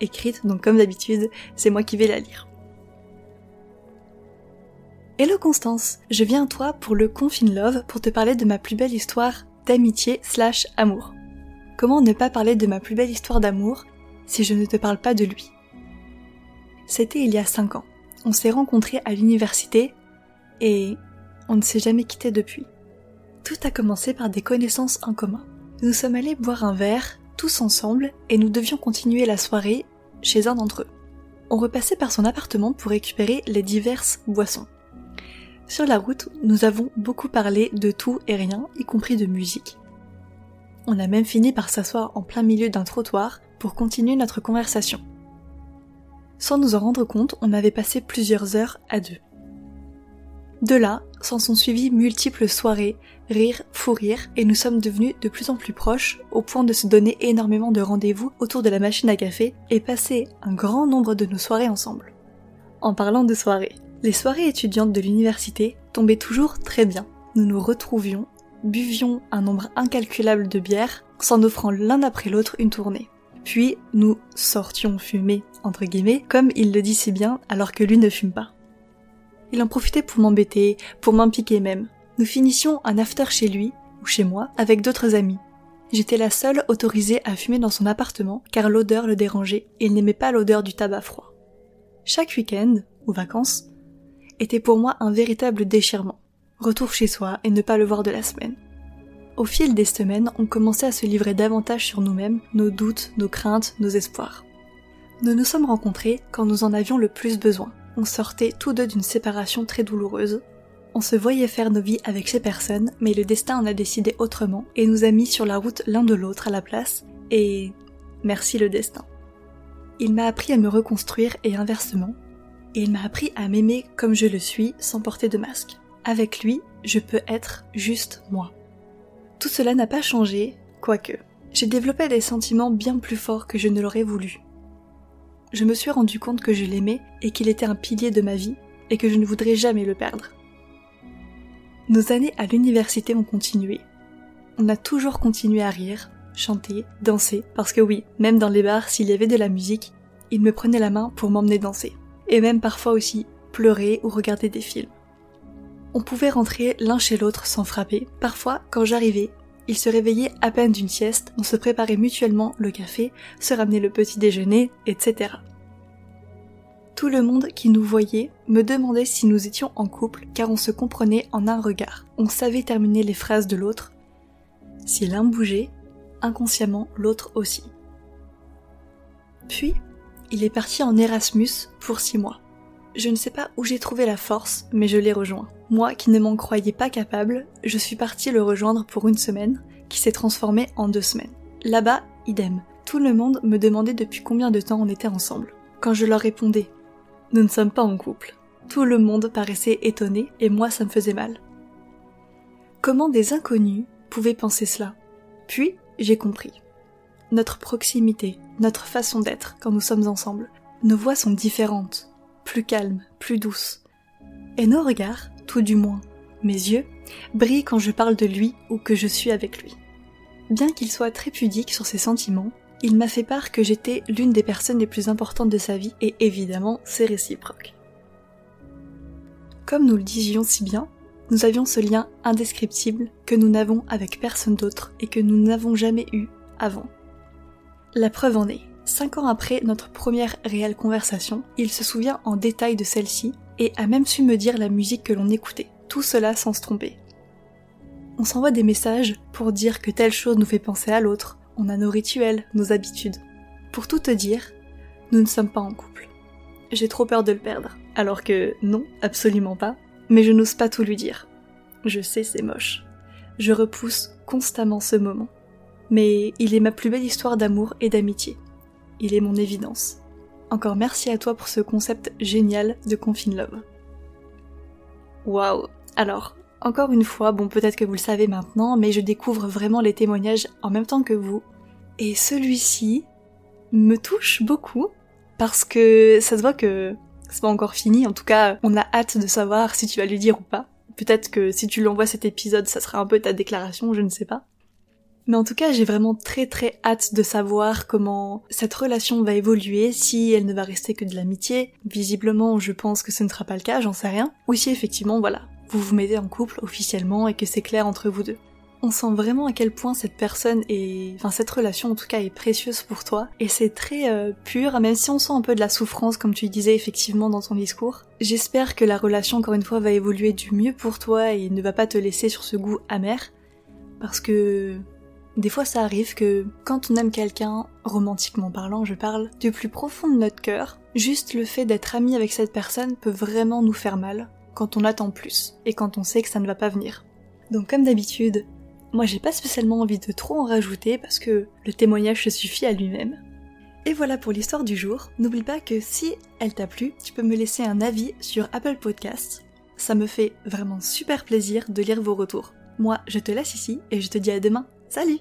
écrite, donc comme d'habitude, c'est moi qui vais la lire. Hello Constance, je viens à toi pour le Confine Love pour te parler de ma plus belle histoire d'amitié slash amour. Comment ne pas parler de ma plus belle histoire d'amour si je ne te parle pas de lui? C'était il y a 5 ans. On s'est rencontrés à l'université et on ne s'est jamais quitté depuis. Tout a commencé par des connaissances en commun. Nous sommes allés boire un verre tous ensemble et nous devions continuer la soirée chez un d'entre eux. On repassait par son appartement pour récupérer les diverses boissons. Sur la route, nous avons beaucoup parlé de tout et rien, y compris de musique. On a même fini par s'asseoir en plein milieu d'un trottoir pour continuer notre conversation. Sans nous en rendre compte, on avait passé plusieurs heures à deux. De là, s'en sont suivies multiples soirées, rires, fou rires, et nous sommes devenus de plus en plus proches, au point de se donner énormément de rendez-vous autour de la machine à café et passer un grand nombre de nos soirées ensemble. En parlant de soirées, les soirées étudiantes de l'université tombaient toujours très bien. Nous nous retrouvions, buvions un nombre incalculable de bières, s'en offrant l'un après l'autre une tournée. Puis nous sortions fumer, entre guillemets, comme il le dit si bien alors que lui ne fume pas. Il en profitait pour m'embêter, pour m'impiquer même. Nous finissions un after chez lui, ou chez moi, avec d'autres amis. J'étais la seule autorisée à fumer dans son appartement, car l'odeur le dérangeait et il n'aimait pas l'odeur du tabac froid. Chaque week-end, ou vacances, était pour moi un véritable déchirement. Retour chez soi et ne pas le voir de la semaine. Au fil des semaines, on commençait à se livrer davantage sur nous-mêmes, nos doutes, nos craintes, nos espoirs. Nous nous sommes rencontrés quand nous en avions le plus besoin on sortait tous deux d'une séparation très douloureuse. On se voyait faire nos vies avec ces personnes, mais le destin en a décidé autrement et nous a mis sur la route l'un de l'autre à la place, et merci le destin. Il m'a appris à me reconstruire et inversement, et il m'a appris à m'aimer comme je le suis sans porter de masque. Avec lui, je peux être juste moi. Tout cela n'a pas changé, quoique. J'ai développé des sentiments bien plus forts que je ne l'aurais voulu je me suis rendu compte que je l'aimais et qu'il était un pilier de ma vie et que je ne voudrais jamais le perdre. Nos années à l'université ont continué. On a toujours continué à rire, chanter, danser, parce que oui, même dans les bars, s'il y avait de la musique, il me prenait la main pour m'emmener danser. Et même parfois aussi pleurer ou regarder des films. On pouvait rentrer l'un chez l'autre sans frapper. Parfois, quand j'arrivais, il se réveillait à peine d'une sieste, on se préparait mutuellement le café, se ramenait le petit déjeuner, etc. Tout le monde qui nous voyait me demandait si nous étions en couple car on se comprenait en un regard. On savait terminer les phrases de l'autre. Si l'un bougeait, inconsciemment l'autre aussi. Puis, il est parti en Erasmus pour six mois. Je ne sais pas où j'ai trouvé la force, mais je l'ai rejoint. Moi qui ne m'en croyais pas capable, je suis partie le rejoindre pour une semaine, qui s'est transformée en deux semaines. Là-bas, idem. Tout le monde me demandait depuis combien de temps on était ensemble. Quand je leur répondais, nous ne sommes pas en couple. Tout le monde paraissait étonné et moi ça me faisait mal. Comment des inconnus pouvaient penser cela? Puis, j'ai compris. Notre proximité, notre façon d'être quand nous sommes ensemble, nos voix sont différentes, plus calmes, plus douces. Et nos regards tout du moins, mes yeux, brillent quand je parle de lui ou que je suis avec lui. Bien qu'il soit très pudique sur ses sentiments, il m'a fait part que j'étais l'une des personnes les plus importantes de sa vie et évidemment c'est réciproque. Comme nous le disions si bien, nous avions ce lien indescriptible que nous n'avons avec personne d'autre et que nous n'avons jamais eu avant. La preuve en est, cinq ans après notre première réelle conversation, il se souvient en détail de celle-ci et a même su me dire la musique que l'on écoutait, tout cela sans se tromper. On s'envoie des messages pour dire que telle chose nous fait penser à l'autre. On a nos rituels, nos habitudes. Pour tout te dire, nous ne sommes pas en couple. J'ai trop peur de le perdre. Alors que non, absolument pas. Mais je n'ose pas tout lui dire. Je sais, c'est moche. Je repousse constamment ce moment. Mais il est ma plus belle histoire d'amour et d'amitié. Il est mon évidence. Encore merci à toi pour ce concept génial de Confine Love. Waouh Alors, encore une fois, bon peut-être que vous le savez maintenant, mais je découvre vraiment les témoignages en même temps que vous. Et celui-ci me touche beaucoup, parce que ça se voit que c'est pas encore fini, en tout cas on a hâte de savoir si tu vas lui dire ou pas. Peut-être que si tu l'envoies cet épisode, ça sera un peu ta déclaration, je ne sais pas. Mais en tout cas, j'ai vraiment très très hâte de savoir comment cette relation va évoluer, si elle ne va rester que de l'amitié. Visiblement, je pense que ce ne sera pas le cas, j'en sais rien. Ou si effectivement, voilà, vous vous mettez en couple officiellement et que c'est clair entre vous deux. On sent vraiment à quel point cette personne est, enfin cette relation en tout cas est précieuse pour toi et c'est très euh, pur, même si on sent un peu de la souffrance comme tu disais effectivement dans ton discours. J'espère que la relation encore une fois va évoluer du mieux pour toi et ne va pas te laisser sur ce goût amer parce que des fois, ça arrive que quand on aime quelqu'un, romantiquement parlant, je parle, du plus profond de notre cœur, juste le fait d'être ami avec cette personne peut vraiment nous faire mal quand on attend plus et quand on sait que ça ne va pas venir. Donc comme d'habitude, moi j'ai pas spécialement envie de trop en rajouter parce que le témoignage se suffit à lui-même. Et voilà pour l'histoire du jour. N'oublie pas que si elle t'a plu, tu peux me laisser un avis sur Apple Podcasts. Ça me fait vraiment super plaisir de lire vos retours. Moi, je te laisse ici et je te dis à demain. Salut